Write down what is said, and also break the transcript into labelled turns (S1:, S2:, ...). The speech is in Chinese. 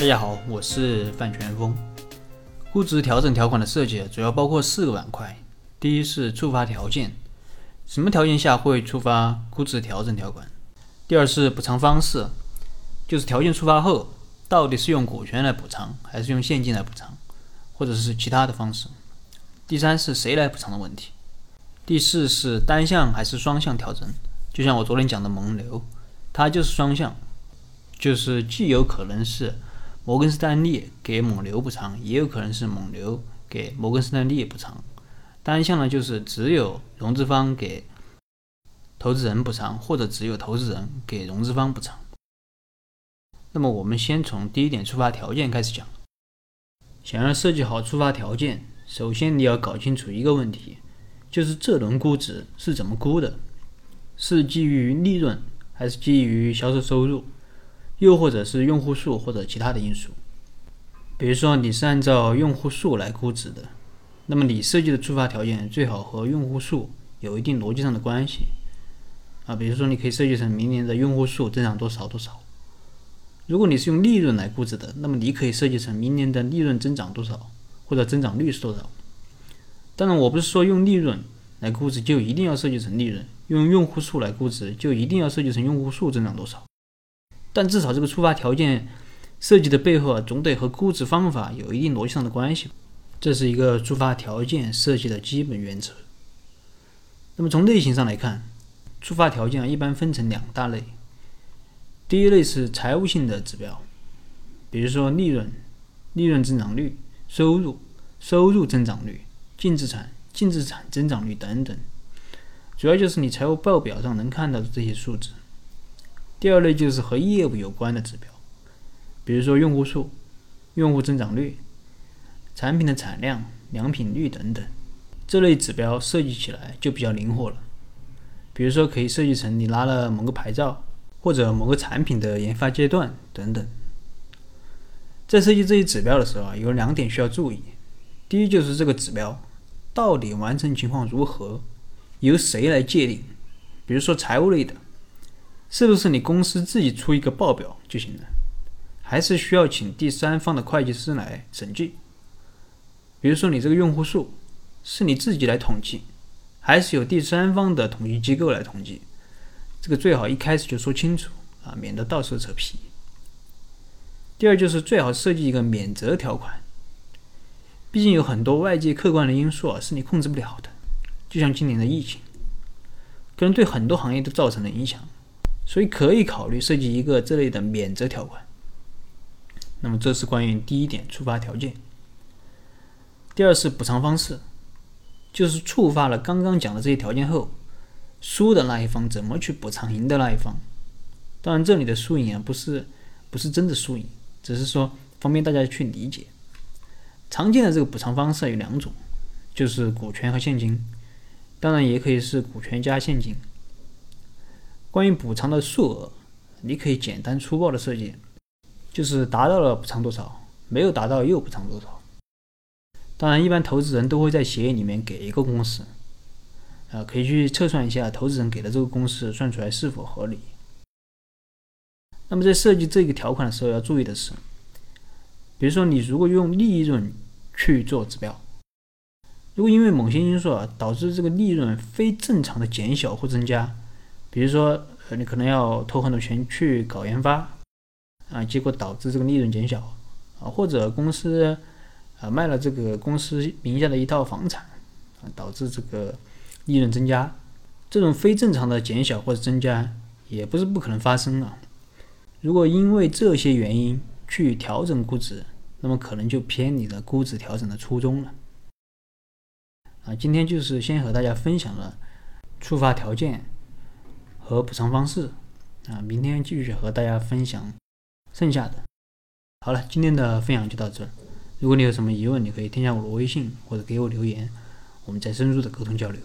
S1: 大家好，我是范全峰。估值调整条款的设计主要包括四个板块。第一是触发条件，什么条件下会触发估值调整条款？第二是补偿方式，就是条件触发后，到底是用股权来补偿，还是用现金来补偿，或者是其他的方式？第三是谁来补偿的问题？第四是单向还是双向调整？就像我昨天讲的蒙牛，它就是双向，就是既有可能是。摩根士丹利给蒙牛补偿，也有可能是蒙牛给摩根士丹利补偿。单向呢，就是只有融资方给投资人补偿，或者只有投资人给融资方补偿。那么我们先从第一点触发条件开始讲。想要设计好触发条件，首先你要搞清楚一个问题，就是这轮估值是怎么估的？是基于利润，还是基于销售收入？又或者是用户数或者其他的因素，比如说你是按照用户数来估值的，那么你设计的触发条件最好和用户数有一定逻辑上的关系啊。比如说你可以设计成明年的用户数增长多少多少。如果你是用利润来估值的，那么你可以设计成明年的利润增长多少或者增长率是多少。当然，我不是说用利润来估值就一定要设计成利润，用用户数来估值就一定要设计成用户数增长多少。但至少这个触发条件设计的背后啊，总得和估值方法有一定逻辑上的关系，这是一个触发条件设计的基本原则。那么从类型上来看，触发条件啊一般分成两大类。第一类是财务性的指标，比如说利润、利润增长率、收入、收入增长率、净资产、净资产增长率等等，主要就是你财务报表上能看到的这些数字。第二类就是和业务有关的指标，比如说用户数、用户增长率、产品的产量、良品率等等。这类指标设计起来就比较灵活了。比如说，可以设计成你拿了某个牌照，或者某个产品的研发阶段等等。在设计这些指标的时候啊，有两点需要注意。第一，就是这个指标到底完成情况如何，由谁来界定？比如说财务类的。是不是你公司自己出一个报表就行了，还是需要请第三方的会计师来审计？比如说你这个用户数是你自己来统计，还是有第三方的统计机构来统计？这个最好一开始就说清楚啊，免得到时候扯皮。第二就是最好设计一个免责条款，毕竟有很多外界客观的因素啊是你控制不了的，就像今年的疫情，可能对很多行业都造成了影响。所以可以考虑设计一个这类的免责条款。那么这是关于第一点触发条件。第二是补偿方式，就是触发了刚刚讲的这些条件后，输的那一方怎么去补偿赢的那一方。当然这里的输赢啊不是不是真的输赢，只是说方便大家去理解。常见的这个补偿方式有两种，就是股权和现金，当然也可以是股权加现金。关于补偿的数额，你可以简单粗暴的设计，就是达到了补偿多少，没有达到又补偿多少。当然，一般投资人都会在协议里面给一个公式，啊，可以去测算一下投资人给的这个公式算出来是否合理。那么在设计这个条款的时候要注意的是，比如说你如果用利润去做指标，如果因为某些因素啊导致这个利润非正常的减小或增加。比如说，呃，你可能要投很多钱去搞研发，啊，结果导致这个利润减小，啊，或者公司，啊，卖了这个公司名下的一套房产，啊，导致这个利润增加，这种非正常的减小或者增加也不是不可能发生啊。如果因为这些原因去调整估值，那么可能就偏离了估值调整的初衷了。啊，今天就是先和大家分享了触发条件。和补偿方式啊，明天继续和大家分享剩下的。好了，今天的分享就到这儿。如果你有什么疑问，你可以添加我的微信或者给我留言，我们再深入的沟通交流。